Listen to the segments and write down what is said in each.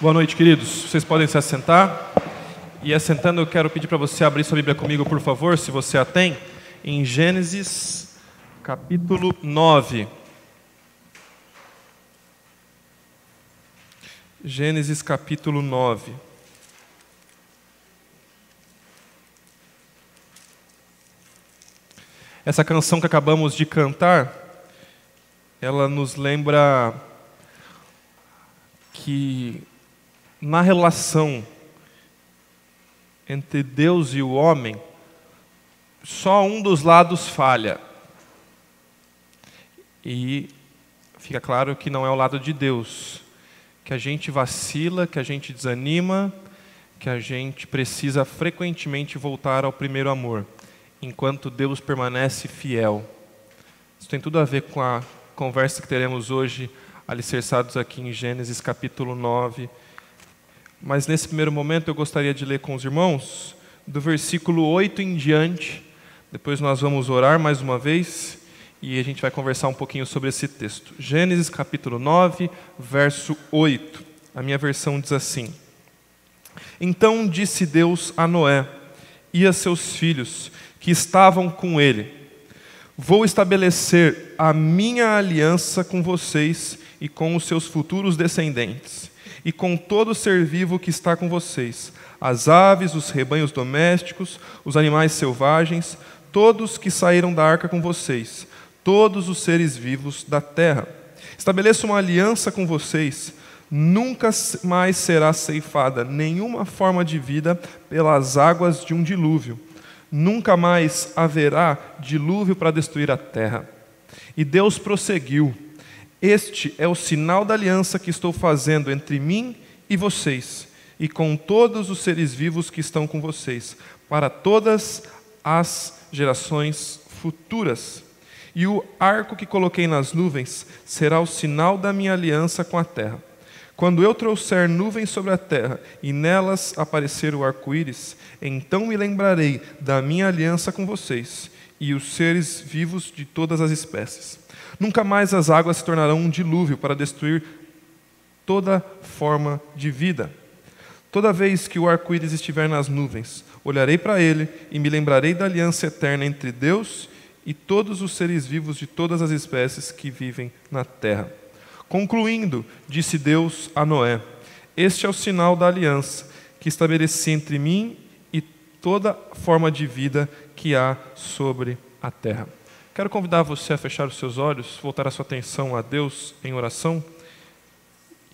Boa noite, queridos. Vocês podem se assentar. E assentando, eu quero pedir para você abrir sua Bíblia comigo, por favor, se você a tem, em Gênesis capítulo 9. Gênesis capítulo 9. Essa canção que acabamos de cantar, ela nos lembra que na relação entre Deus e o homem, só um dos lados falha. E fica claro que não é o lado de Deus, que a gente vacila, que a gente desanima, que a gente precisa frequentemente voltar ao primeiro amor, enquanto Deus permanece fiel. Isso tem tudo a ver com a conversa que teremos hoje, alicerçados aqui em Gênesis capítulo 9. Mas nesse primeiro momento eu gostaria de ler com os irmãos, do versículo 8 em diante. Depois nós vamos orar mais uma vez e a gente vai conversar um pouquinho sobre esse texto. Gênesis capítulo 9, verso 8. A minha versão diz assim: Então disse Deus a Noé e a seus filhos que estavam com ele: Vou estabelecer a minha aliança com vocês e com os seus futuros descendentes, e com todo ser vivo que está com vocês, as aves, os rebanhos domésticos, os animais selvagens, todos que saíram da arca com vocês, todos os seres vivos da terra. Estabeleço uma aliança com vocês, nunca mais será ceifada nenhuma forma de vida pelas águas de um dilúvio nunca mais haverá dilúvio para destruir a terra. E Deus prosseguiu: Este é o sinal da aliança que estou fazendo entre mim e vocês, e com todos os seres vivos que estão com vocês, para todas as gerações futuras. E o arco que coloquei nas nuvens será o sinal da minha aliança com a terra. Quando eu trouxer nuvens sobre a terra e nelas aparecer o arco-íris, então me lembrarei da minha aliança com vocês e os seres vivos de todas as espécies. Nunca mais as águas se tornarão um dilúvio para destruir toda forma de vida. Toda vez que o arco-íris estiver nas nuvens, olharei para ele e me lembrarei da aliança eterna entre Deus e todos os seres vivos de todas as espécies que vivem na terra. Concluindo, disse Deus a Noé: Este é o sinal da aliança que estabeleci entre mim e toda forma de vida que há sobre a terra. Quero convidar você a fechar os seus olhos, voltar a sua atenção a Deus em oração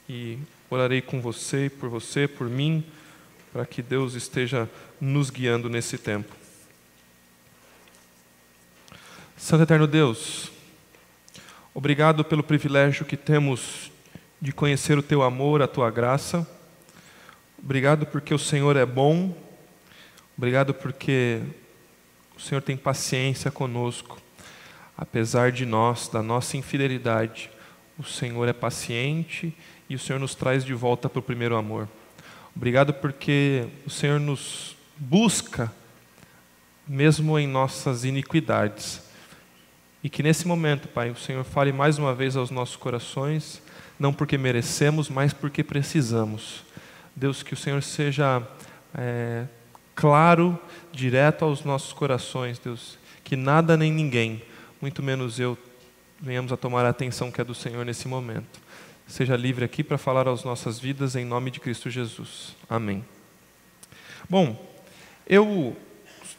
e orarei com você, por você, por mim, para que Deus esteja nos guiando nesse tempo. Santo Eterno Deus, Obrigado pelo privilégio que temos de conhecer o teu amor, a tua graça. Obrigado porque o Senhor é bom. Obrigado porque o Senhor tem paciência conosco. Apesar de nós, da nossa infidelidade, o Senhor é paciente e o Senhor nos traz de volta para o primeiro amor. Obrigado porque o Senhor nos busca, mesmo em nossas iniquidades. E que nesse momento, Pai, o Senhor fale mais uma vez aos nossos corações, não porque merecemos, mas porque precisamos. Deus, que o Senhor seja é, claro, direto aos nossos corações, Deus. Que nada nem ninguém, muito menos eu, venhamos a tomar a atenção que é do Senhor nesse momento. Seja livre aqui para falar às nossas vidas em nome de Cristo Jesus. Amém. Bom, eu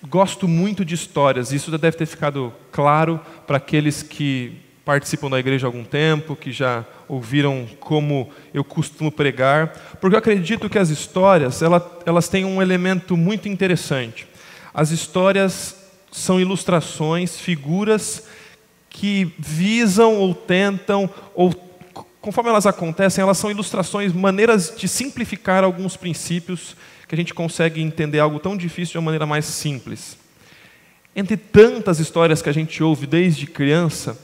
gosto muito de histórias, isso já deve ter ficado claro para aqueles que participam da igreja há algum tempo, que já ouviram como eu costumo pregar, porque eu acredito que as histórias elas, elas têm um elemento muito interessante. As histórias são ilustrações, figuras que visam ou tentam, ou conforme elas acontecem, elas são ilustrações, maneiras de simplificar alguns princípios que a gente consegue entender algo tão difícil de uma maneira mais simples. Entre tantas histórias que a gente ouve desde criança,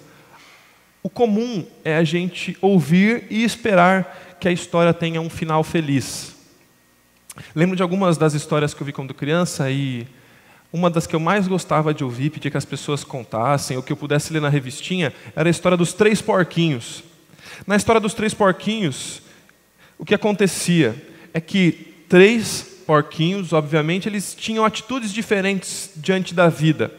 o comum é a gente ouvir e esperar que a história tenha um final feliz. Lembro de algumas das histórias que eu vi quando criança e uma das que eu mais gostava de ouvir, pedir que as pessoas contassem, ou que eu pudesse ler na revistinha, era a história dos três porquinhos. Na história dos três porquinhos, o que acontecia é que três porquinhos, obviamente, eles tinham atitudes diferentes diante da vida.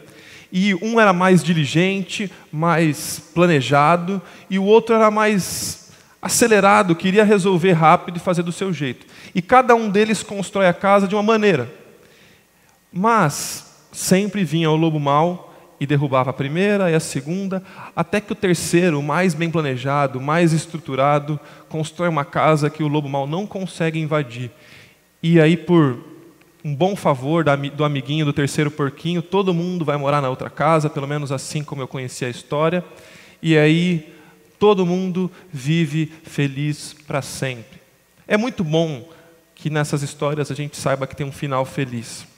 E um era mais diligente, mais planejado, e o outro era mais acelerado, queria resolver rápido e fazer do seu jeito. E cada um deles constrói a casa de uma maneira. Mas sempre vinha o lobo mau e derrubava a primeira e a segunda, até que o terceiro, mais bem planejado, mais estruturado, constrói uma casa que o lobo mau não consegue invadir. E aí, por um bom favor do amiguinho do terceiro porquinho, todo mundo vai morar na outra casa, pelo menos assim como eu conheci a história. E aí, todo mundo vive feliz para sempre. É muito bom que nessas histórias a gente saiba que tem um final feliz.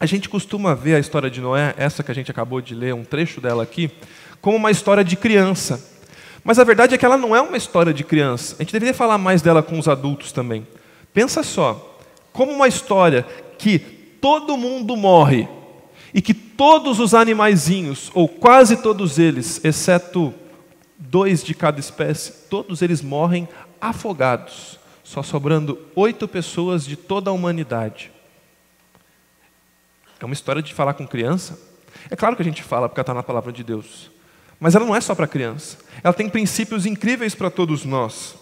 A gente costuma ver a história de Noé, essa que a gente acabou de ler, um trecho dela aqui, como uma história de criança. Mas a verdade é que ela não é uma história de criança. A gente deveria falar mais dela com os adultos também. Pensa só, como uma história que todo mundo morre e que todos os animaizinhos, ou quase todos eles, exceto dois de cada espécie, todos eles morrem afogados, só sobrando oito pessoas de toda a humanidade. É uma história de falar com criança? É claro que a gente fala porque está na palavra de Deus. Mas ela não é só para criança. Ela tem princípios incríveis para todos nós.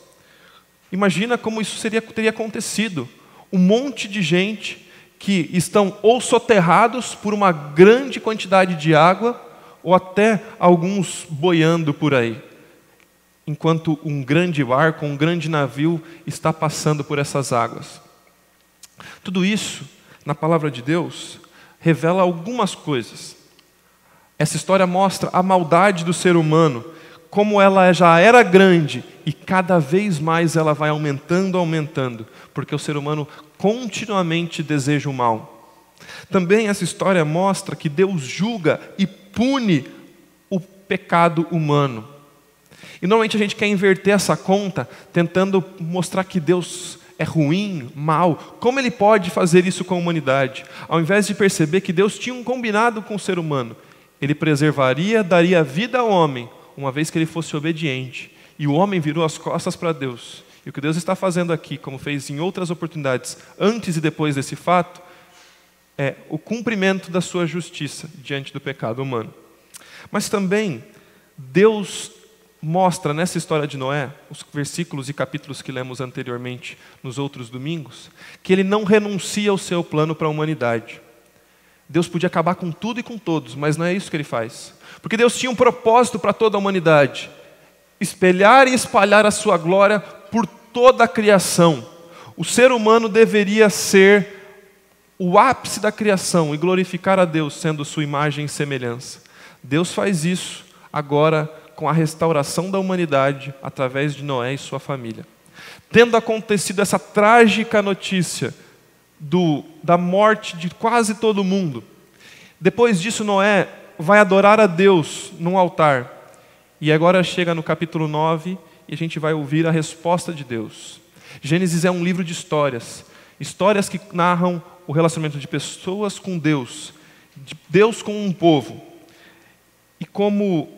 Imagina como isso seria, teria acontecido. Um monte de gente que estão ou soterrados por uma grande quantidade de água, ou até alguns boiando por aí, enquanto um grande barco, um grande navio está passando por essas águas. Tudo isso, na palavra de Deus, revela algumas coisas. Essa história mostra a maldade do ser humano, como ela já era grande e cada vez mais ela vai aumentando, aumentando, porque o ser humano continuamente deseja o mal. Também essa história mostra que Deus julga e pune o pecado humano. E normalmente a gente quer inverter essa conta, tentando mostrar que Deus é ruim, mal. Como ele pode fazer isso com a humanidade? Ao invés de perceber que Deus tinha um combinado com o ser humano, ele preservaria, daria vida ao homem, uma vez que ele fosse obediente. E o homem virou as costas para Deus. E o que Deus está fazendo aqui, como fez em outras oportunidades, antes e depois desse fato, é o cumprimento da sua justiça diante do pecado humano. Mas também, Deus mostra nessa história de Noé, os versículos e capítulos que lemos anteriormente nos outros domingos, que ele não renuncia ao seu plano para a humanidade. Deus podia acabar com tudo e com todos, mas não é isso que ele faz. Porque Deus tinha um propósito para toda a humanidade: espelhar e espalhar a sua glória por toda a criação. O ser humano deveria ser o ápice da criação e glorificar a Deus, sendo sua imagem e semelhança. Deus faz isso agora com a restauração da humanidade através de Noé e sua família. Tendo acontecido essa trágica notícia do, da morte de quase todo mundo, depois disso, Noé vai adorar a Deus num altar. E agora chega no capítulo 9 e a gente vai ouvir a resposta de Deus. Gênesis é um livro de histórias, histórias que narram o relacionamento de pessoas com Deus, de Deus com um povo. E como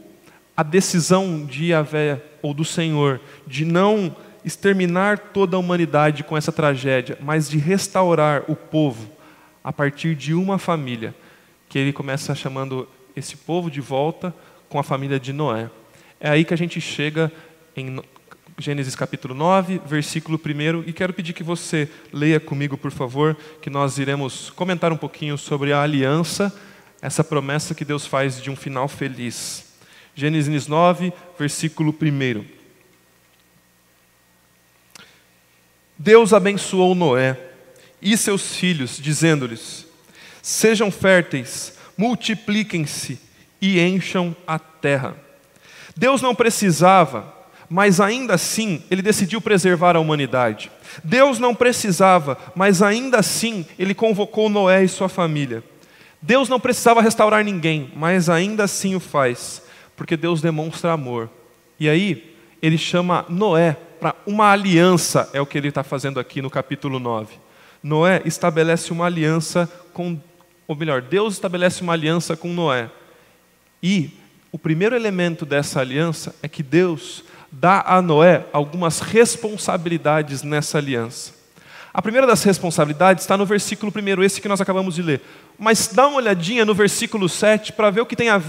a decisão de Yahvé ou do Senhor de não exterminar toda a humanidade com essa tragédia, mas de restaurar o povo a partir de uma família, que ele começa chamando esse povo de volta com a família de Noé. É aí que a gente chega em Gênesis capítulo 9, versículo 1, e quero pedir que você leia comigo, por favor, que nós iremos comentar um pouquinho sobre a aliança, essa promessa que Deus faz de um final feliz. Gênesis 9, versículo 1. Deus abençoou Noé e seus filhos, dizendo-lhes: Sejam férteis, multipliquem-se e encham a terra. Deus não precisava, mas ainda assim ele decidiu preservar a humanidade. Deus não precisava, mas ainda assim ele convocou Noé e sua família. Deus não precisava restaurar ninguém, mas ainda assim o faz porque Deus demonstra amor. E aí, ele chama Noé para uma aliança, é o que ele está fazendo aqui no capítulo 9. Noé estabelece uma aliança com, ou melhor, Deus estabelece uma aliança com Noé. E o primeiro elemento dessa aliança é que Deus dá a Noé algumas responsabilidades nessa aliança. A primeira das responsabilidades está no versículo primeiro, esse que nós acabamos de ler. Mas dá uma olhadinha no versículo 7 para ver o que tem a,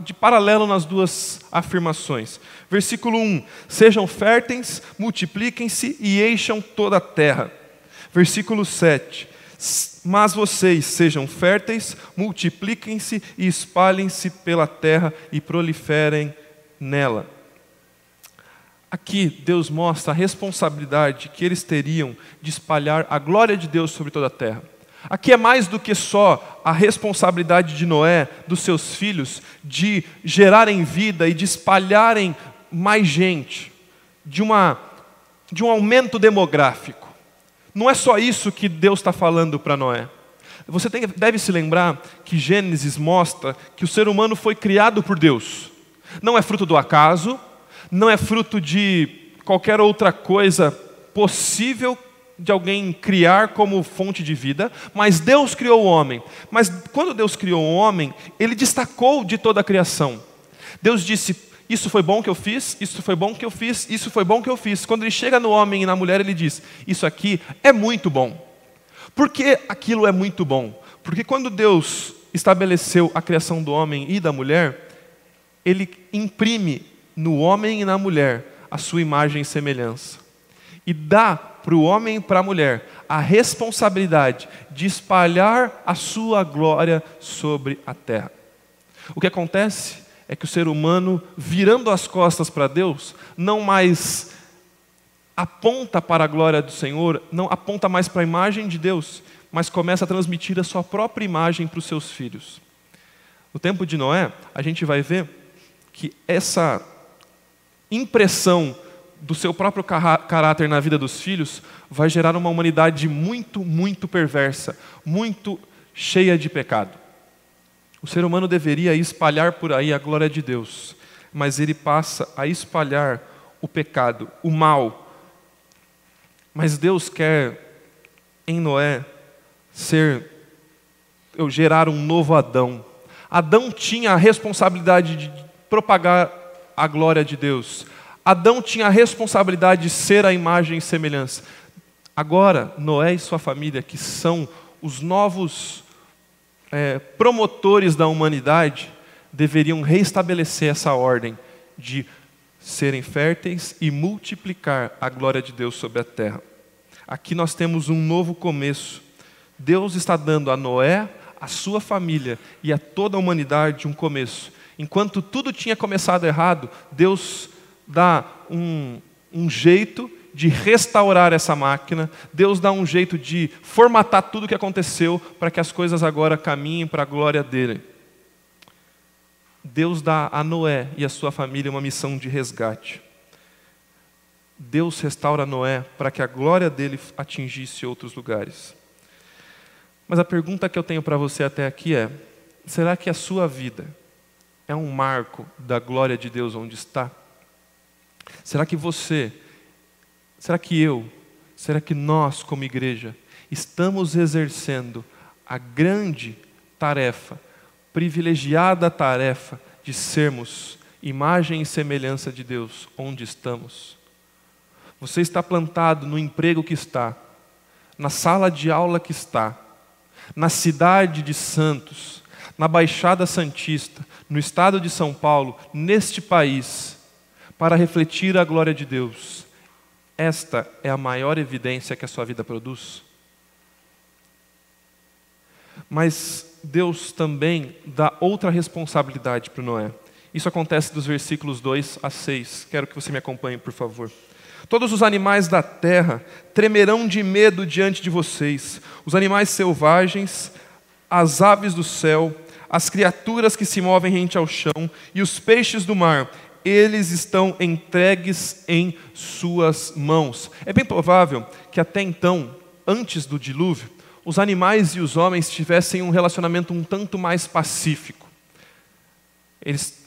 de paralelo nas duas afirmações. Versículo 1: Sejam férteis, multipliquem-se e encham toda a terra. Versículo 7: Mas vocês sejam férteis, multipliquem-se e espalhem-se pela terra e proliferem nela. Aqui Deus mostra a responsabilidade que eles teriam de espalhar a glória de Deus sobre toda a terra. Aqui é mais do que só a responsabilidade de Noé, dos seus filhos, de gerarem vida e de espalharem mais gente, de, uma, de um aumento demográfico. Não é só isso que Deus está falando para Noé. Você tem, deve se lembrar que Gênesis mostra que o ser humano foi criado por Deus. Não é fruto do acaso, não é fruto de qualquer outra coisa possível de alguém criar como fonte de vida, mas Deus criou o homem. Mas quando Deus criou o homem, ele destacou de toda a criação. Deus disse: Isso foi bom que eu fiz, isso foi bom que eu fiz, isso foi bom que eu fiz. Quando ele chega no homem e na mulher, ele diz: Isso aqui é muito bom. Por que aquilo é muito bom? Porque quando Deus estabeleceu a criação do homem e da mulher, ele imprime no homem e na mulher a sua imagem e semelhança. E dá para o homem e para a mulher a responsabilidade de espalhar a sua glória sobre a terra. O que acontece é que o ser humano, virando as costas para Deus, não mais aponta para a glória do Senhor, não aponta mais para a imagem de Deus, mas começa a transmitir a sua própria imagem para os seus filhos. No tempo de Noé, a gente vai ver que essa impressão do seu próprio caráter na vida dos filhos vai gerar uma humanidade muito, muito perversa, muito cheia de pecado. O ser humano deveria espalhar por aí a glória de Deus, mas ele passa a espalhar o pecado, o mal. Mas Deus quer em Noé ser eu gerar um novo Adão. Adão tinha a responsabilidade de propagar a glória de Deus. Adão tinha a responsabilidade de ser a imagem e semelhança. Agora, Noé e sua família, que são os novos é, promotores da humanidade, deveriam reestabelecer essa ordem de serem férteis e multiplicar a glória de Deus sobre a terra. Aqui nós temos um novo começo. Deus está dando a Noé, a sua família e a toda a humanidade um começo enquanto tudo tinha começado errado, Deus dá um, um jeito de restaurar essa máquina, Deus dá um jeito de formatar tudo o que aconteceu para que as coisas agora caminhem para a glória dele. Deus dá a Noé e a sua família uma missão de resgate. Deus restaura Noé para que a glória dele atingisse outros lugares. Mas a pergunta que eu tenho para você até aqui é: será que a sua vida é um marco da glória de Deus onde está? Será que você, será que eu, será que nós, como igreja, estamos exercendo a grande tarefa, privilegiada tarefa de sermos imagem e semelhança de Deus onde estamos? Você está plantado no emprego que está, na sala de aula que está, na cidade de Santos, na Baixada Santista, no estado de São Paulo, neste país, para refletir a glória de Deus. Esta é a maior evidência que a sua vida produz. Mas Deus também dá outra responsabilidade para Noé. Isso acontece dos versículos 2 a 6. Quero que você me acompanhe, por favor. Todos os animais da terra tremerão de medo diante de vocês, os animais selvagens, as aves do céu, as criaturas que se movem rente ao chão e os peixes do mar, eles estão entregues em suas mãos. É bem provável que até então, antes do dilúvio, os animais e os homens tivessem um relacionamento um tanto mais pacífico. Eles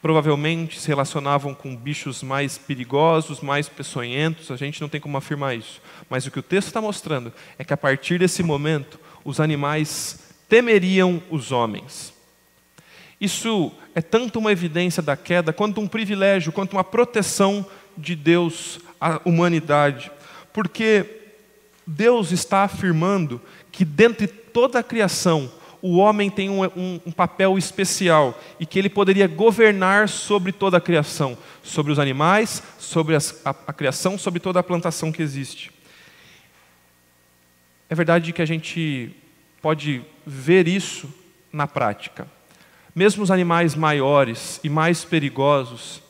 provavelmente se relacionavam com bichos mais perigosos, mais peçonhentos, a gente não tem como afirmar isso. Mas o que o texto está mostrando é que a partir desse momento, os animais temeriam os homens. Isso é tanto uma evidência da queda, quanto um privilégio, quanto uma proteção de Deus à humanidade. Porque Deus está afirmando que, dentre toda a criação, o homem tem um, um, um, papel especial e que ele poderia governar sobre toda a criação, sobre os animais, sobre as, a, a criação, sobre toda a plantação que existe. É verdade que a gente pode ver isso na prática. Mesmo os animais maiores e mais perigosos,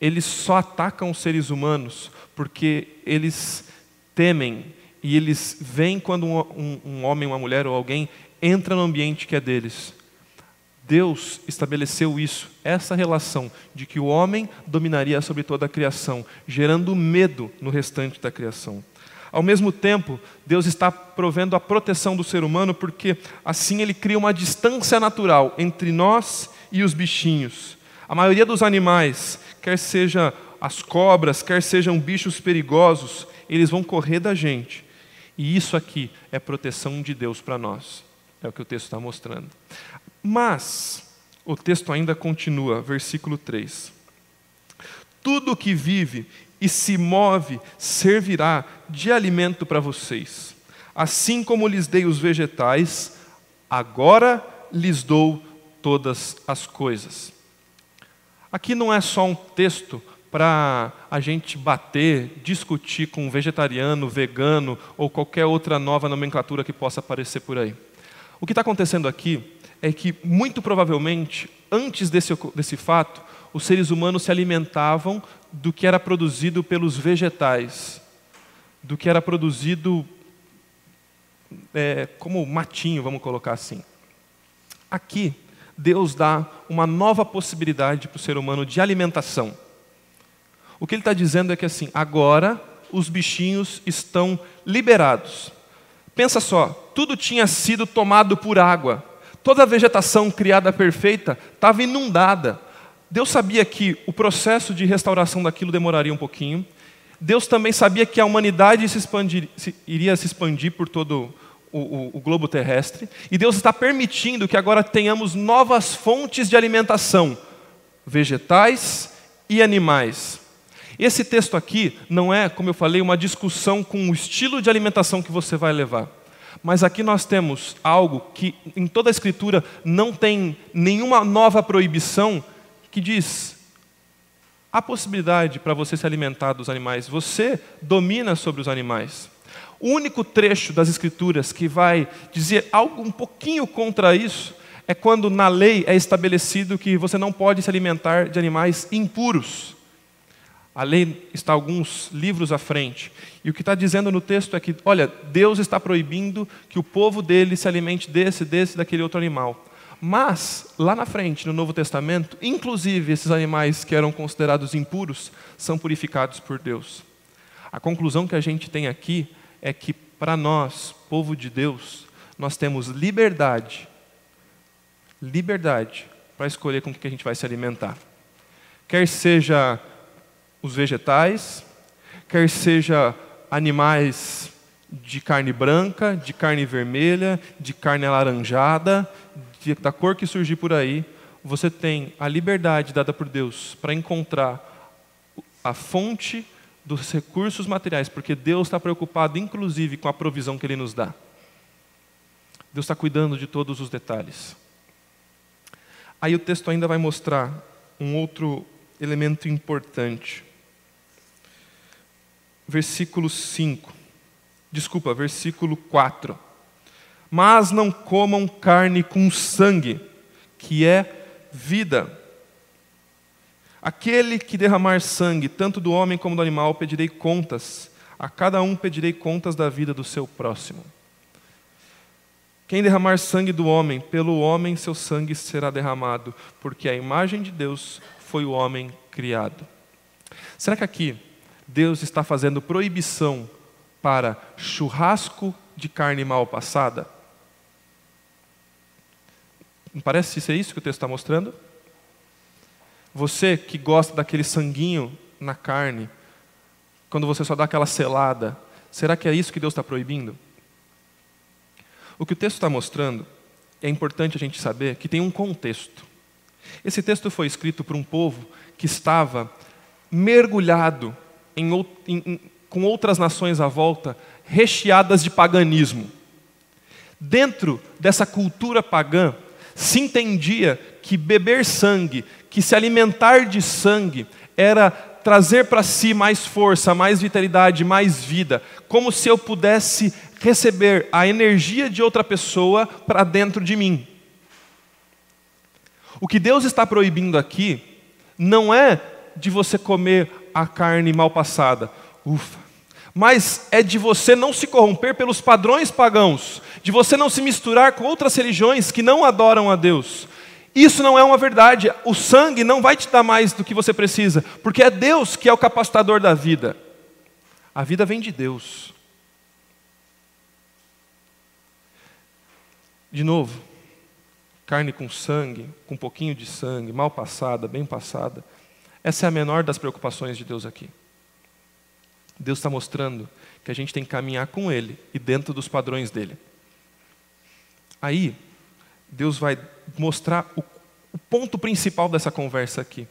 eles só atacam os seres humanos porque eles temem e eles veem quando um, um, um homem, uma mulher ou alguém entra no ambiente que é deles. Deus estabeleceu isso, essa relação de que o homem dominaria sobre toda a criação, gerando medo no restante da criação. Ao mesmo tempo, Deus está provendo a proteção do ser humano, porque assim ele cria uma distância natural entre nós e os bichinhos. A maioria dos animais, quer seja as cobras, quer sejam bichos perigosos, eles vão correr da gente. E isso aqui é proteção de Deus para nós. É o que o texto está mostrando. Mas, o texto ainda continua, versículo 3. Tudo que vive e se move servirá de alimento para vocês. Assim como lhes dei os vegetais, agora lhes dou todas as coisas. Aqui não é só um texto para a gente bater, discutir com vegetariano, vegano ou qualquer outra nova nomenclatura que possa aparecer por aí. O que está acontecendo aqui é que, muito provavelmente, antes desse, desse fato, os seres humanos se alimentavam do que era produzido pelos vegetais, do que era produzido é, como matinho, vamos colocar assim. Aqui, Deus dá uma nova possibilidade para o ser humano de alimentação. O que ele está dizendo é que assim, agora os bichinhos estão liberados. Pensa só, tudo tinha sido tomado por água, toda a vegetação criada perfeita estava inundada. Deus sabia que o processo de restauração daquilo demoraria um pouquinho. Deus também sabia que a humanidade se expandir, se, iria se expandir por todo o, o, o globo terrestre. E Deus está permitindo que agora tenhamos novas fontes de alimentação, vegetais e animais. Esse texto aqui não é, como eu falei, uma discussão com o estilo de alimentação que você vai levar. Mas aqui nós temos algo que em toda a Escritura não tem nenhuma nova proibição que diz: há possibilidade para você se alimentar dos animais, você domina sobre os animais. O único trecho das Escrituras que vai dizer algo um pouquinho contra isso é quando na lei é estabelecido que você não pode se alimentar de animais impuros. A lei está alguns livros à frente. E o que está dizendo no texto é que, olha, Deus está proibindo que o povo dele se alimente desse, desse, daquele outro animal. Mas, lá na frente, no Novo Testamento, inclusive esses animais que eram considerados impuros são purificados por Deus. A conclusão que a gente tem aqui é que, para nós, povo de Deus, nós temos liberdade, liberdade para escolher com o que a gente vai se alimentar. Quer seja os vegetais, quer seja animais de carne branca, de carne vermelha, de carne alaranjada, da cor que surgir por aí, você tem a liberdade dada por Deus para encontrar a fonte dos recursos materiais, porque Deus está preocupado, inclusive, com a provisão que Ele nos dá. Deus está cuidando de todos os detalhes. Aí o texto ainda vai mostrar um outro elemento importante. Versículo 5. Desculpa, versículo 4 mas não comam carne com sangue, que é vida. Aquele que derramar sangue, tanto do homem como do animal, pedirei contas. A cada um pedirei contas da vida do seu próximo. Quem derramar sangue do homem, pelo homem seu sangue será derramado, porque a imagem de Deus foi o homem criado. Será que aqui Deus está fazendo proibição para churrasco de carne mal passada? Não parece ser isso que o texto está mostrando? Você que gosta daquele sanguinho na carne, quando você só dá aquela selada, será que é isso que Deus está proibindo? O que o texto está mostrando, é importante a gente saber que tem um contexto. Esse texto foi escrito por um povo que estava mergulhado em, em, com outras nações à volta, recheadas de paganismo. Dentro dessa cultura pagã, se entendia que beber sangue, que se alimentar de sangue, era trazer para si mais força, mais vitalidade, mais vida, como se eu pudesse receber a energia de outra pessoa para dentro de mim. O que Deus está proibindo aqui não é de você comer a carne mal passada, ufa, mas é de você não se corromper pelos padrões pagãos, de você não se misturar com outras religiões que não adoram a Deus. Isso não é uma verdade. O sangue não vai te dar mais do que você precisa, porque é Deus que é o capacitador da vida. A vida vem de Deus. De novo, carne com sangue, com um pouquinho de sangue, mal passada, bem passada. Essa é a menor das preocupações de Deus aqui. Deus está mostrando que a gente tem que caminhar com Ele e dentro dos padrões dele. Aí, Deus vai mostrar o, o ponto principal dessa conversa aqui.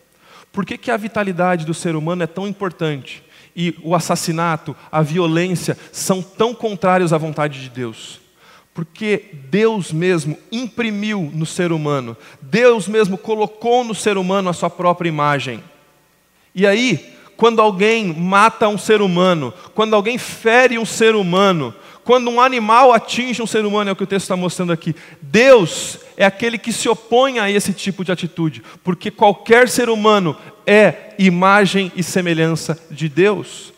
Por que, que a vitalidade do ser humano é tão importante? E o assassinato, a violência são tão contrários à vontade de Deus? Porque Deus mesmo imprimiu no ser humano, Deus mesmo colocou no ser humano a sua própria imagem. E aí, quando alguém mata um ser humano, quando alguém fere um ser humano, quando um animal atinge um ser humano, é o que o texto está mostrando aqui. Deus é aquele que se opõe a esse tipo de atitude, porque qualquer ser humano é imagem e semelhança de Deus.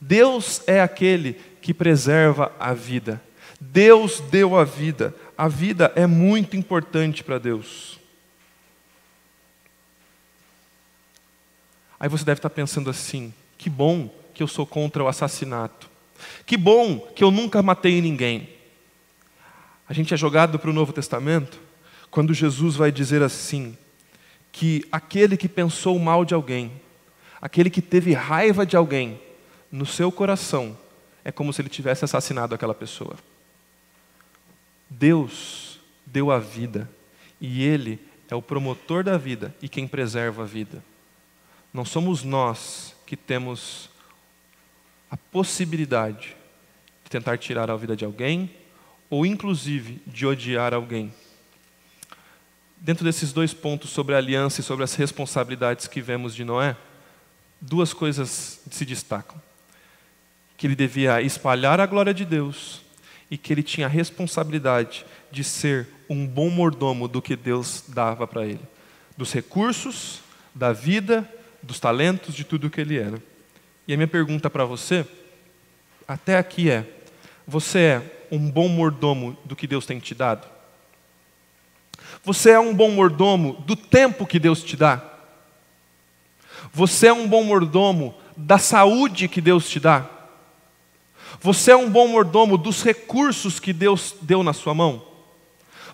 Deus é aquele que preserva a vida. Deus deu a vida. A vida é muito importante para Deus. Aí você deve estar pensando assim: que bom que eu sou contra o assassinato. Que bom que eu nunca matei ninguém. A gente é jogado para o Novo Testamento quando Jesus vai dizer assim: que aquele que pensou mal de alguém, aquele que teve raiva de alguém, no seu coração, é como se ele tivesse assassinado aquela pessoa. Deus deu a vida e Ele é o promotor da vida e quem preserva a vida. Não somos nós que temos a possibilidade de tentar tirar a vida de alguém ou, inclusive, de odiar alguém. Dentro desses dois pontos sobre a aliança e sobre as responsabilidades que vemos de Noé, duas coisas se destacam: que ele devia espalhar a glória de Deus e que ele tinha a responsabilidade de ser um bom mordomo do que Deus dava para ele, dos recursos, da vida, dos talentos, de tudo o que ele era. E a minha pergunta para você, até aqui é: você é um bom mordomo do que Deus tem te dado? Você é um bom mordomo do tempo que Deus te dá? Você é um bom mordomo da saúde que Deus te dá? Você é um bom mordomo dos recursos que Deus deu na sua mão?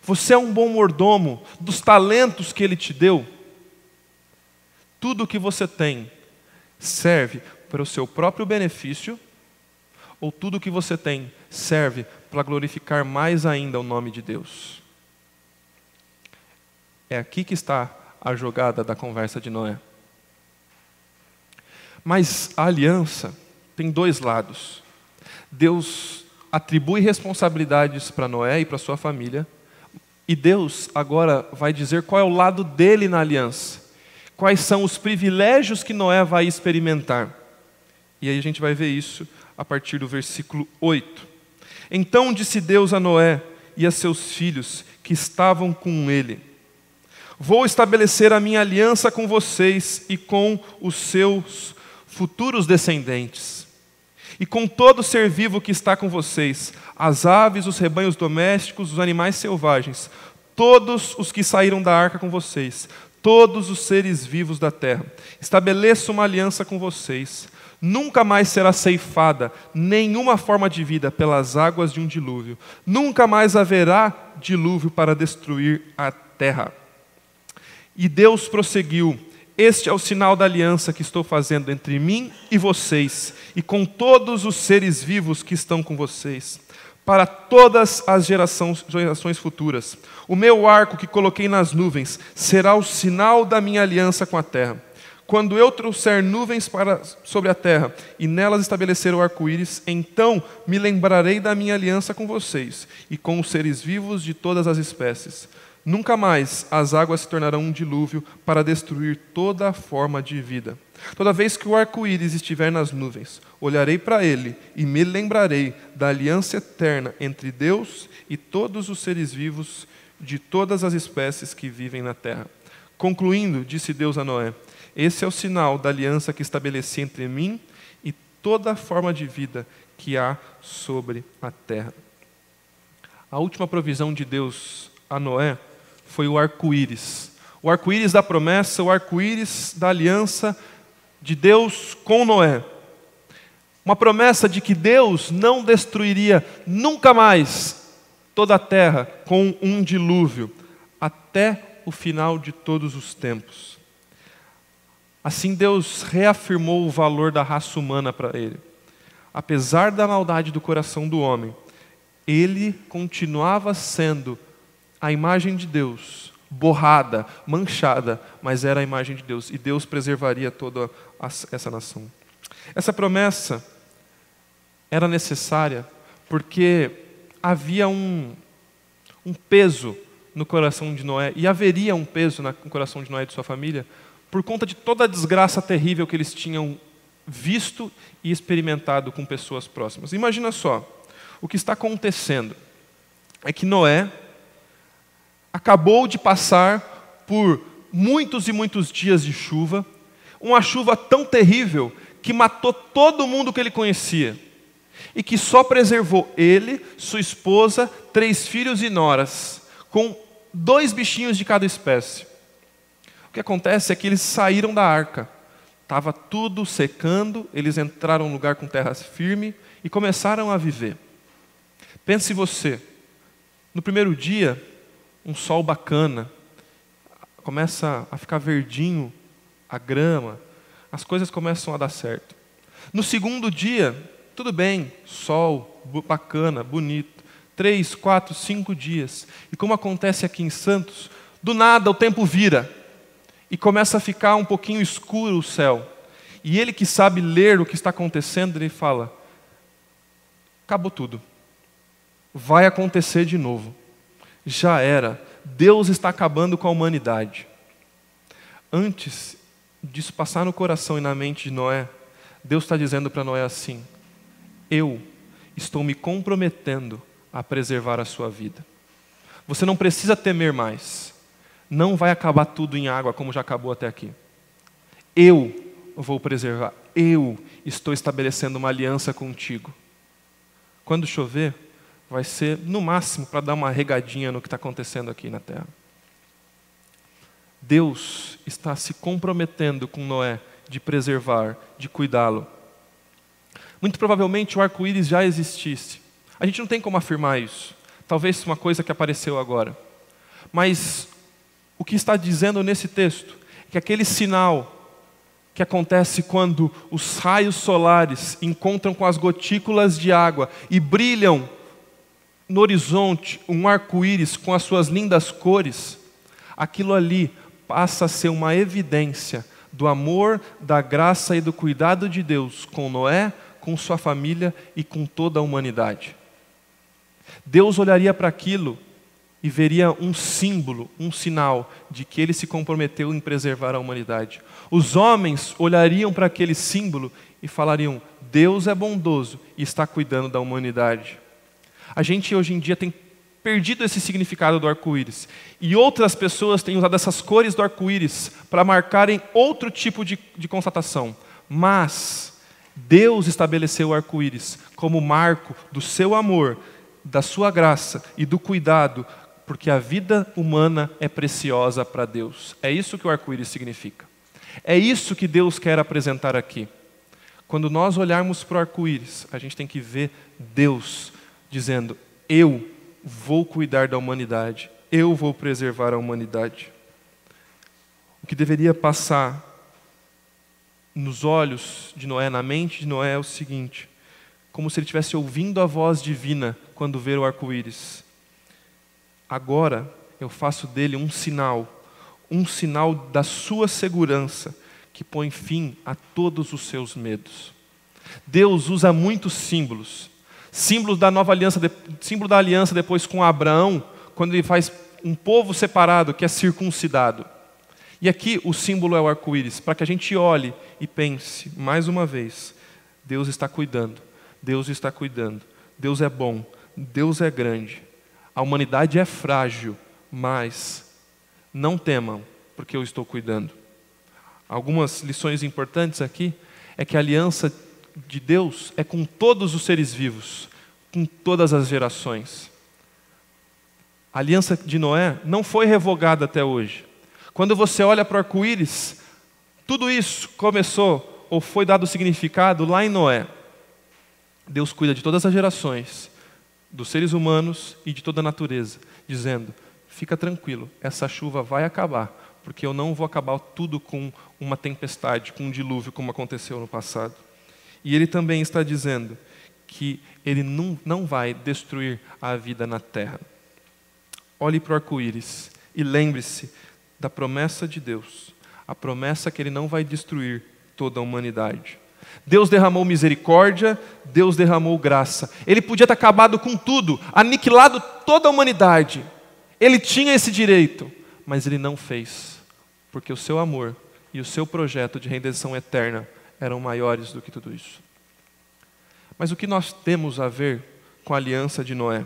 Você é um bom mordomo dos talentos que Ele te deu? Tudo o que você tem serve para o seu próprio benefício ou tudo o que você tem serve para glorificar mais ainda o nome de Deus? É aqui que está a jogada da conversa de Noé. Mas a aliança tem dois lados. Deus atribui responsabilidades para Noé e para sua família, e Deus agora vai dizer qual é o lado dele na aliança, quais são os privilégios que Noé vai experimentar. E aí a gente vai ver isso a partir do versículo 8. Então disse Deus a Noé e a seus filhos que estavam com ele: Vou estabelecer a minha aliança com vocês e com os seus futuros descendentes e com todo ser vivo que está com vocês, as aves, os rebanhos domésticos, os animais selvagens, todos os que saíram da arca com vocês, todos os seres vivos da terra. Estabeleço uma aliança com vocês. Nunca mais será ceifada nenhuma forma de vida pelas águas de um dilúvio. Nunca mais haverá dilúvio para destruir a terra. E Deus prosseguiu: este é o sinal da aliança que estou fazendo entre mim e vocês, e com todos os seres vivos que estão com vocês. Para todas as gerações, gerações futuras. O meu arco que coloquei nas nuvens será o sinal da minha aliança com a terra. Quando eu trouxer nuvens para, sobre a terra e nelas estabelecer o arco-íris, então me lembrarei da minha aliança com vocês e com os seres vivos de todas as espécies. Nunca mais as águas se tornarão um dilúvio para destruir toda a forma de vida. Toda vez que o arco-íris estiver nas nuvens, olharei para ele e me lembrarei da aliança eterna entre Deus e todos os seres vivos de todas as espécies que vivem na terra. Concluindo, disse Deus a Noé: Esse é o sinal da aliança que estabeleci entre mim e toda forma de vida que há sobre a terra. A última provisão de Deus a Noé foi o arco-íris. O arco-íris da promessa, o arco-íris da aliança de Deus com Noé. Uma promessa de que Deus não destruiria nunca mais toda a terra com um dilúvio, até o final de todos os tempos. Assim, Deus reafirmou o valor da raça humana para ele. Apesar da maldade do coração do homem, ele continuava sendo a imagem de Deus, borrada, manchada, mas era a imagem de Deus, e Deus preservaria toda essa nação. Essa promessa era necessária porque havia um, um peso no coração de Noé, e haveria um peso no coração de Noé e de sua família, por conta de toda a desgraça terrível que eles tinham visto e experimentado com pessoas próximas. Imagina só, o que está acontecendo é que Noé acabou de passar por muitos e muitos dias de chuva, uma chuva tão terrível que matou todo mundo que ele conhecia e que só preservou ele, sua esposa, três filhos e noras, com dois bichinhos de cada espécie. O que acontece é que eles saíram da arca, estava tudo secando, eles entraram num lugar com terra firme e começaram a viver. Pense você, no primeiro dia, um sol bacana, começa a ficar verdinho a grama, as coisas começam a dar certo. No segundo dia, tudo bem, sol, bacana, bonito. Três, quatro, cinco dias. E como acontece aqui em Santos, do nada o tempo vira e começa a ficar um pouquinho escuro o céu. E ele que sabe ler o que está acontecendo, ele fala: acabou tudo. Vai acontecer de novo já era. Deus está acabando com a humanidade. Antes disso passar no coração e na mente de Noé, Deus está dizendo para Noé assim: Eu estou me comprometendo a preservar a sua vida. Você não precisa temer mais. Não vai acabar tudo em água como já acabou até aqui. Eu vou preservar. Eu estou estabelecendo uma aliança contigo. Quando chover, vai ser, no máximo, para dar uma regadinha no que está acontecendo aqui na terra. Deus está se comprometendo com Noé de preservar, de cuidá-lo. Muito provavelmente o arco-íris já existisse. A gente não tem como afirmar isso. Talvez uma coisa que apareceu agora. Mas o que está dizendo nesse texto é que aquele sinal que acontece quando os raios solares encontram com as gotículas de água e brilham no horizonte um arco-íris com as suas lindas cores, aquilo ali passa a ser uma evidência do amor, da graça e do cuidado de Deus com Noé, com sua família e com toda a humanidade. Deus olharia para aquilo e veria um símbolo, um sinal de que ele se comprometeu em preservar a humanidade. Os homens olhariam para aquele símbolo e falariam: Deus é bondoso e está cuidando da humanidade. A gente hoje em dia tem perdido esse significado do arco-íris. E outras pessoas têm usado essas cores do arco-íris para marcarem outro tipo de, de constatação. Mas Deus estabeleceu o arco-íris como marco do seu amor, da sua graça e do cuidado, porque a vida humana é preciosa para Deus. É isso que o arco-íris significa. É isso que Deus quer apresentar aqui. Quando nós olharmos para o arco-íris, a gente tem que ver Deus dizendo: Eu vou cuidar da humanidade, eu vou preservar a humanidade. O que deveria passar nos olhos de Noé, na mente de Noé, é o seguinte: como se ele estivesse ouvindo a voz divina quando vê o arco-íris. Agora eu faço dele um sinal, um sinal da sua segurança, que põe fim a todos os seus medos. Deus usa muitos símbolos. Símbolo da nova aliança, símbolo da aliança depois com Abraão, quando ele faz um povo separado que é circuncidado. E aqui o símbolo é o arco-íris, para que a gente olhe e pense, mais uma vez: Deus está cuidando, Deus está cuidando, Deus é bom, Deus é grande. A humanidade é frágil, mas não temam, porque eu estou cuidando. Algumas lições importantes aqui é que a aliança de Deus é com todos os seres vivos, com todas as gerações. A aliança de Noé não foi revogada até hoje. Quando você olha para o arco-íris, tudo isso começou ou foi dado significado lá em Noé. Deus cuida de todas as gerações, dos seres humanos e de toda a natureza, dizendo: fica tranquilo, essa chuva vai acabar, porque eu não vou acabar tudo com uma tempestade, com um dilúvio, como aconteceu no passado. E ele também está dizendo que ele não, não vai destruir a vida na terra. Olhe para o arco-íris e lembre-se da promessa de Deus, a promessa que ele não vai destruir toda a humanidade. Deus derramou misericórdia, Deus derramou graça. Ele podia ter acabado com tudo, aniquilado toda a humanidade. Ele tinha esse direito, mas ele não fez, porque o seu amor e o seu projeto de redenção eterna eram maiores do que tudo isso. Mas o que nós temos a ver com a aliança de Noé?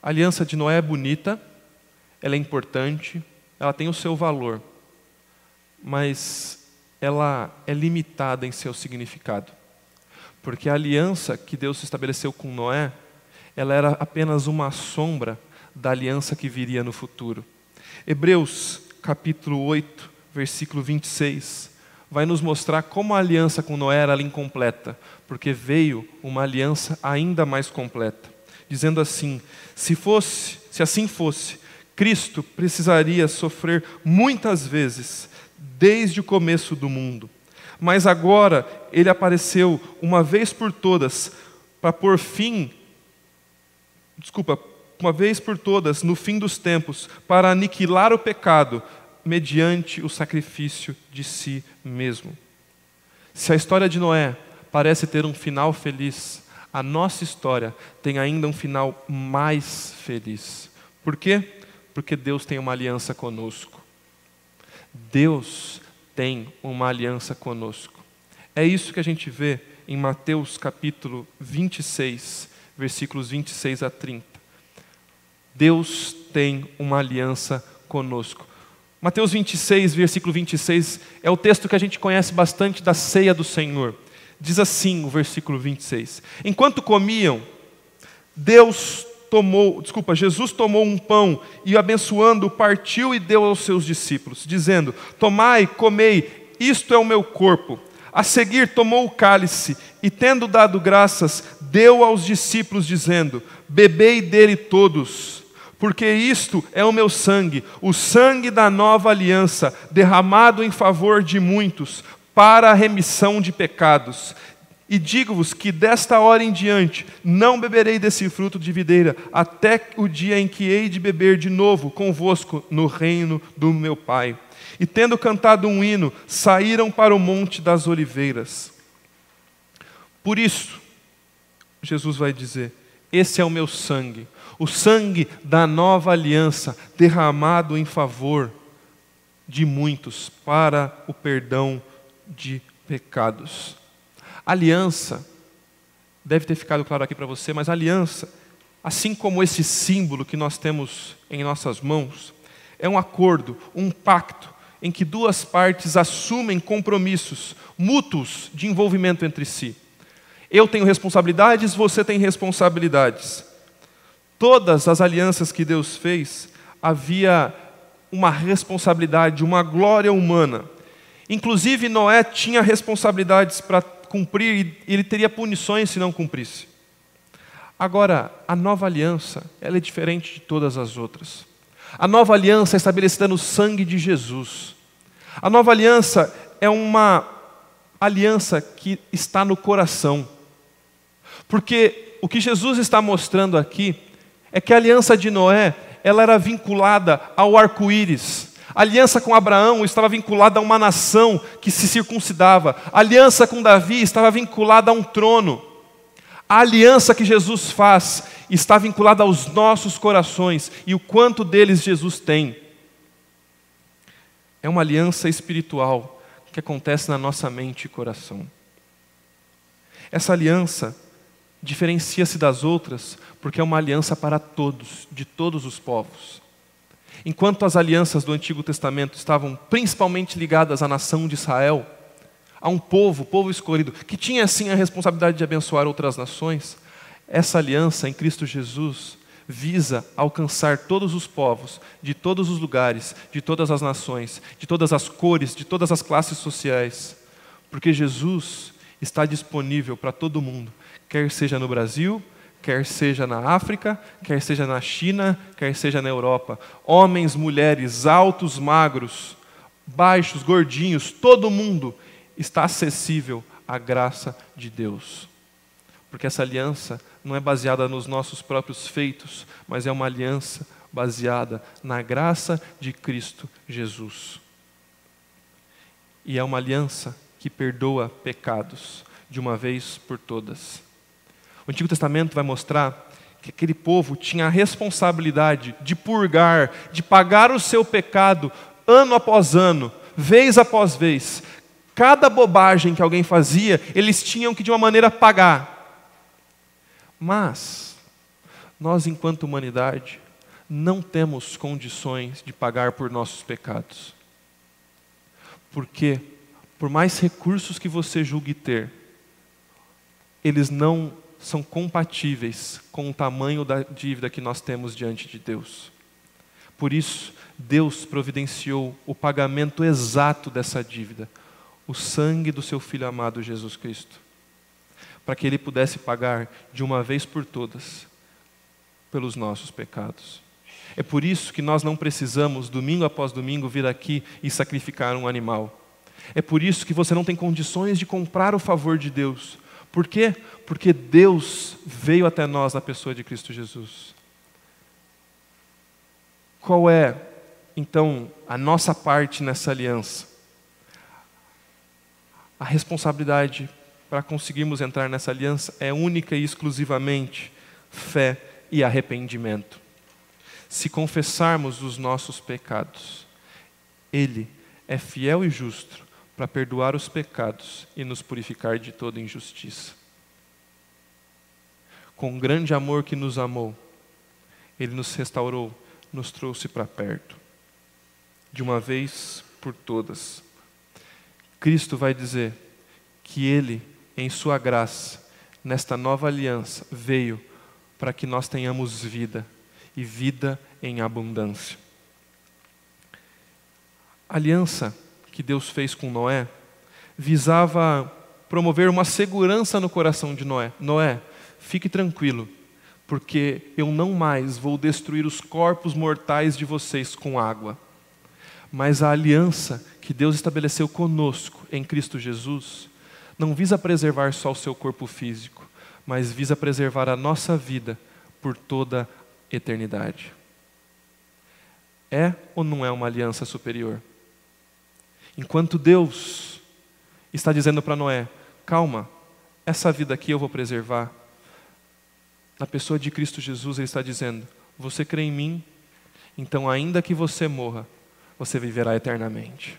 A aliança de Noé é bonita, ela é importante, ela tem o seu valor, mas ela é limitada em seu significado. Porque a aliança que Deus estabeleceu com Noé, ela era apenas uma sombra da aliança que viria no futuro. Hebreus capítulo 8, versículo 26, vai nos mostrar como a aliança com Noé era incompleta, porque veio uma aliança ainda mais completa, dizendo assim: se fosse, se assim fosse, Cristo precisaria sofrer muitas vezes desde o começo do mundo. Mas agora ele apareceu uma vez por todas para pôr fim desculpa, uma vez por todas no fim dos tempos para aniquilar o pecado mediante o sacrifício de si mesmo. Se a história de Noé parece ter um final feliz, a nossa história tem ainda um final mais feliz. Por quê? Porque Deus tem uma aliança conosco. Deus tem uma aliança conosco. É isso que a gente vê em Mateus capítulo 26, versículos 26 a 30. Deus tem uma aliança conosco. Mateus 26, versículo 26, é o texto que a gente conhece bastante da ceia do Senhor. Diz assim o versículo 26: Enquanto comiam, Deus tomou, desculpa, Jesus tomou um pão e abençoando, partiu e deu aos seus discípulos, dizendo: Tomai, comei, isto é o meu corpo. A seguir tomou o cálice e, tendo dado graças, deu aos discípulos, dizendo: Bebei dele todos porque isto é o meu sangue, o sangue da nova aliança, derramado em favor de muitos, para a remissão de pecados. E digo-vos que desta hora em diante não beberei desse fruto de videira, até o dia em que hei de beber de novo convosco no reino do meu Pai. E tendo cantado um hino, saíram para o monte das oliveiras. Por isso, Jesus vai dizer: Esse é o meu sangue o sangue da nova aliança derramado em favor de muitos para o perdão de pecados. Aliança, deve ter ficado claro aqui para você, mas aliança, assim como esse símbolo que nós temos em nossas mãos, é um acordo, um pacto em que duas partes assumem compromissos mútuos de envolvimento entre si. Eu tenho responsabilidades, você tem responsabilidades. Todas as alianças que Deus fez, havia uma responsabilidade, uma glória humana. Inclusive, Noé tinha responsabilidades para cumprir e ele teria punições se não cumprisse. Agora, a nova aliança, ela é diferente de todas as outras. A nova aliança é estabelecida no sangue de Jesus. A nova aliança é uma aliança que está no coração. Porque o que Jesus está mostrando aqui é que a aliança de Noé, ela era vinculada ao arco-íris. A aliança com Abraão estava vinculada a uma nação que se circuncidava. A aliança com Davi estava vinculada a um trono. A aliança que Jesus faz está vinculada aos nossos corações e o quanto deles Jesus tem. É uma aliança espiritual que acontece na nossa mente e coração. Essa aliança diferencia-se das outras porque é uma aliança para todos, de todos os povos. Enquanto as alianças do Antigo Testamento estavam principalmente ligadas à nação de Israel, a um povo, povo escolhido, que tinha assim a responsabilidade de abençoar outras nações, essa aliança em Cristo Jesus visa alcançar todos os povos, de todos os lugares, de todas as nações, de todas as cores, de todas as classes sociais, porque Jesus está disponível para todo mundo, quer seja no Brasil, quer seja na África, quer seja na China, quer seja na Europa. Homens, mulheres, altos, magros, baixos, gordinhos, todo mundo está acessível à graça de Deus. Porque essa aliança não é baseada nos nossos próprios feitos, mas é uma aliança baseada na graça de Cristo Jesus. E é uma aliança que perdoa pecados de uma vez por todas. O Antigo Testamento vai mostrar que aquele povo tinha a responsabilidade de purgar, de pagar o seu pecado ano após ano, vez após vez, Cada bobagem que alguém fazia, eles tinham que de uma maneira pagar. Mas, nós, enquanto humanidade, não temos condições de pagar por nossos pecados. Porque, por mais recursos que você julgue ter, eles não são compatíveis com o tamanho da dívida que nós temos diante de Deus. Por isso, Deus providenciou o pagamento exato dessa dívida o sangue do seu Filho amado Jesus Cristo, para que ele pudesse pagar de uma vez por todas pelos nossos pecados. É por isso que nós não precisamos, domingo após domingo, vir aqui e sacrificar um animal. É por isso que você não tem condições de comprar o favor de Deus. Por quê? Porque Deus veio até nós na pessoa de Cristo Jesus. Qual é, então, a nossa parte nessa aliança? a responsabilidade para conseguirmos entrar nessa aliança é única e exclusivamente fé e arrependimento. Se confessarmos os nossos pecados, Ele é fiel e justo para perdoar os pecados e nos purificar de toda injustiça. Com o grande amor que nos amou, Ele nos restaurou, nos trouxe para perto, de uma vez por todas Cristo vai dizer que Ele, em Sua graça, nesta nova aliança, veio para que nós tenhamos vida e vida em abundância. Aliança que Deus fez com Noé visava promover uma segurança no coração de Noé. Noé, fique tranquilo, porque eu não mais vou destruir os corpos mortais de vocês com água. Mas a aliança que Deus estabeleceu conosco em Cristo Jesus não visa preservar só o seu corpo físico, mas visa preservar a nossa vida por toda a eternidade. É ou não é uma aliança superior? Enquanto Deus está dizendo para Noé: calma, essa vida aqui eu vou preservar. Na pessoa de Cristo Jesus, Ele está dizendo: você crê em mim, então, ainda que você morra, você viverá eternamente.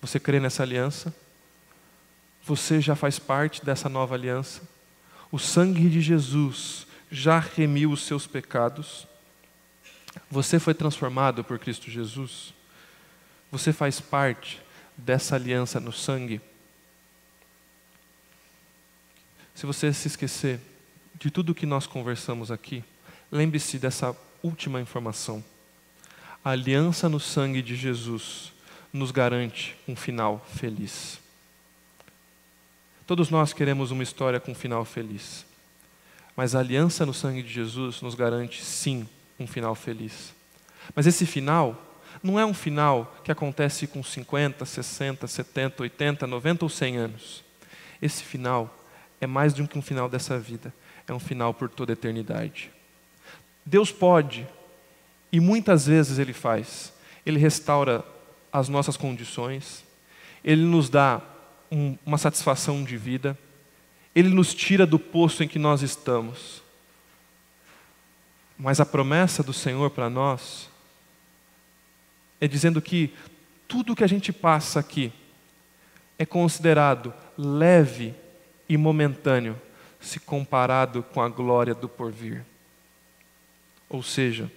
Você crê nessa aliança? Você já faz parte dessa nova aliança? O sangue de Jesus já remiu os seus pecados? Você foi transformado por Cristo Jesus? Você faz parte dessa aliança no sangue? Se você se esquecer de tudo que nós conversamos aqui, lembre-se dessa última informação. A aliança no sangue de Jesus nos garante um final feliz. Todos nós queremos uma história com um final feliz. Mas a aliança no sangue de Jesus nos garante, sim, um final feliz. Mas esse final não é um final que acontece com 50, 60, 70, 80, 90 ou 100 anos. Esse final é mais do que um final dessa vida, é um final por toda a eternidade. Deus pode, e muitas vezes Ele faz, Ele restaura as nossas condições, Ele nos dá um, uma satisfação de vida, Ele nos tira do poço em que nós estamos. Mas a promessa do Senhor para nós é dizendo que tudo que a gente passa aqui é considerado leve e momentâneo se comparado com a glória do porvir. Ou seja,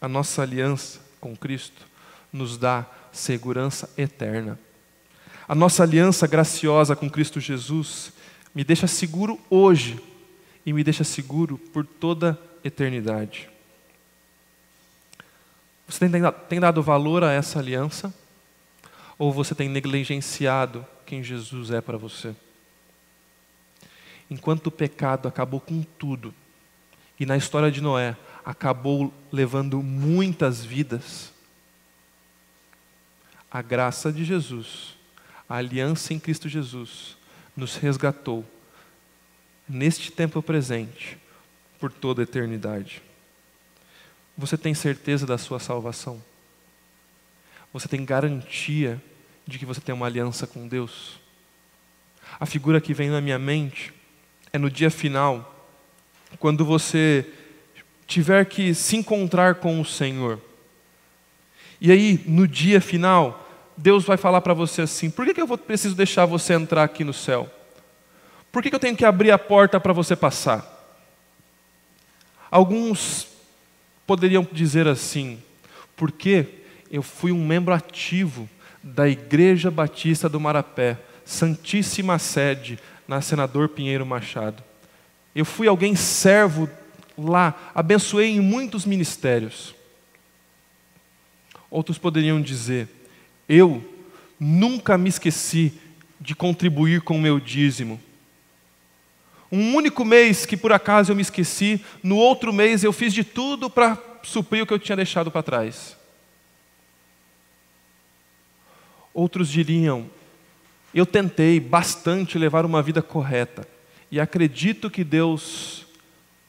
a nossa aliança com Cristo nos dá segurança eterna. A nossa aliança graciosa com Cristo Jesus me deixa seguro hoje e me deixa seguro por toda a eternidade. Você tem dado valor a essa aliança? Ou você tem negligenciado quem Jesus é para você? Enquanto o pecado acabou com tudo, e na história de Noé acabou levando muitas vidas, a graça de Jesus, a aliança em Cristo Jesus, nos resgatou neste tempo presente por toda a eternidade. Você tem certeza da sua salvação? Você tem garantia de que você tem uma aliança com Deus? A figura que vem na minha mente é no dia final, quando você tiver que se encontrar com o Senhor. E aí, no dia final, Deus vai falar para você assim: por que, que eu preciso deixar você entrar aqui no céu? Por que, que eu tenho que abrir a porta para você passar? Alguns poderiam dizer assim: porque eu fui um membro ativo da Igreja Batista do Marapé, Santíssima Sede, na Senador Pinheiro Machado. Eu fui alguém servo lá, abençoei em muitos ministérios. Outros poderiam dizer: eu nunca me esqueci de contribuir com o meu dízimo. Um único mês que por acaso eu me esqueci, no outro mês eu fiz de tudo para suprir o que eu tinha deixado para trás. Outros diriam: eu tentei bastante levar uma vida correta e acredito que Deus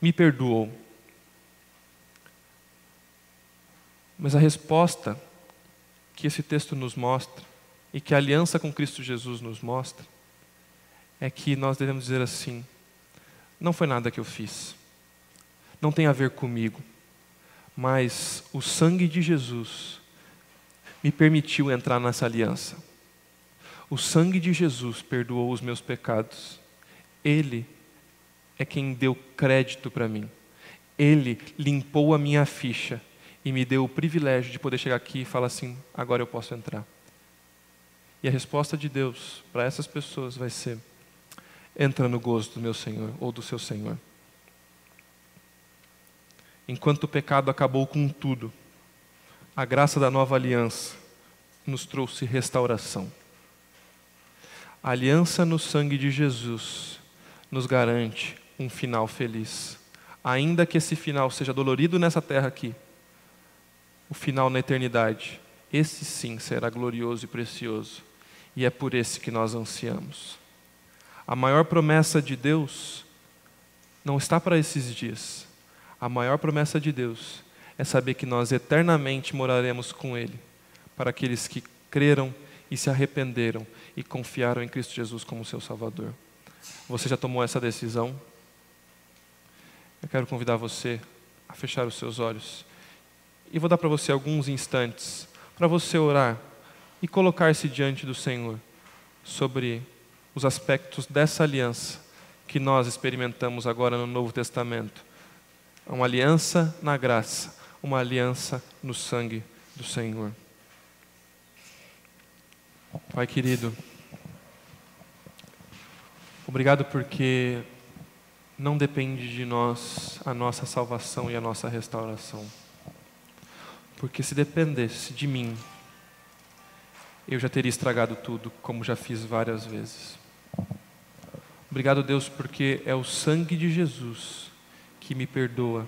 me perdoou. Mas a resposta que esse texto nos mostra e que a aliança com Cristo Jesus nos mostra é que nós devemos dizer assim: não foi nada que eu fiz, não tem a ver comigo, mas o sangue de Jesus me permitiu entrar nessa aliança. O sangue de Jesus perdoou os meus pecados. Ele é quem deu crédito para mim. Ele limpou a minha ficha e me deu o privilégio de poder chegar aqui e falar assim: agora eu posso entrar. E a resposta de Deus para essas pessoas vai ser: entra no gozo do meu Senhor ou do seu Senhor. Enquanto o pecado acabou com tudo, a graça da nova aliança nos trouxe restauração. A aliança no sangue de Jesus nos garante um final feliz. Ainda que esse final seja dolorido nessa terra aqui, o final na eternidade, esse sim será glorioso e precioso. E é por esse que nós ansiamos. A maior promessa de Deus não está para esses dias. A maior promessa de Deus é saber que nós eternamente moraremos com Ele, para aqueles que creram e se arrependeram e confiaram em Cristo Jesus como seu Salvador. Você já tomou essa decisão? Eu quero convidar você a fechar os seus olhos e vou dar para você alguns instantes para você orar e colocar-se diante do Senhor sobre os aspectos dessa aliança que nós experimentamos agora no Novo Testamento. Uma aliança na graça, uma aliança no sangue do Senhor. Pai querido, obrigado porque não depende de nós a nossa salvação e a nossa restauração. Porque se dependesse de mim, eu já teria estragado tudo, como já fiz várias vezes. Obrigado, Deus, porque é o sangue de Jesus que me perdoa,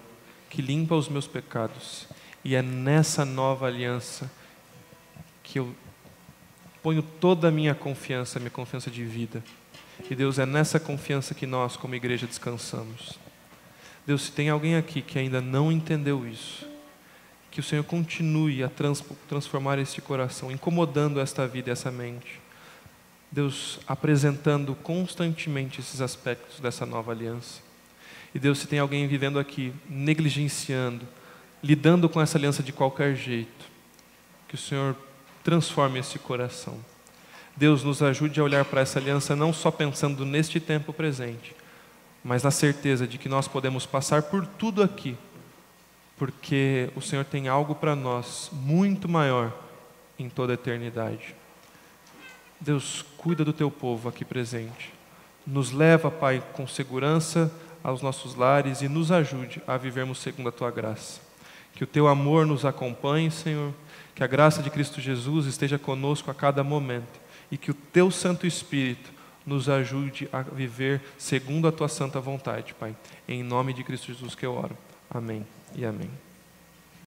que limpa os meus pecados, e é nessa nova aliança que eu ponho toda a minha confiança, minha confiança de vida. E Deus, é nessa confiança que nós, como igreja, descansamos. Deus, se tem alguém aqui que ainda não entendeu isso, que o Senhor continue a trans transformar este coração, incomodando esta vida e essa mente. Deus, apresentando constantemente esses aspectos dessa nova aliança. E Deus, se tem alguém vivendo aqui, negligenciando, lidando com essa aliança de qualquer jeito, que o Senhor transforme esse coração. Deus nos ajude a olhar para essa aliança não só pensando neste tempo presente, mas na certeza de que nós podemos passar por tudo aqui, porque o Senhor tem algo para nós muito maior em toda a eternidade. Deus, cuida do teu povo aqui presente. Nos leva, Pai, com segurança aos nossos lares e nos ajude a vivermos segundo a tua graça. Que o teu amor nos acompanhe, Senhor, que a graça de Cristo Jesus esteja conosco a cada momento e que o teu Santo Espírito nos ajude a viver segundo a tua santa vontade, Pai. Em nome de Cristo Jesus que eu oro. Amém e amém.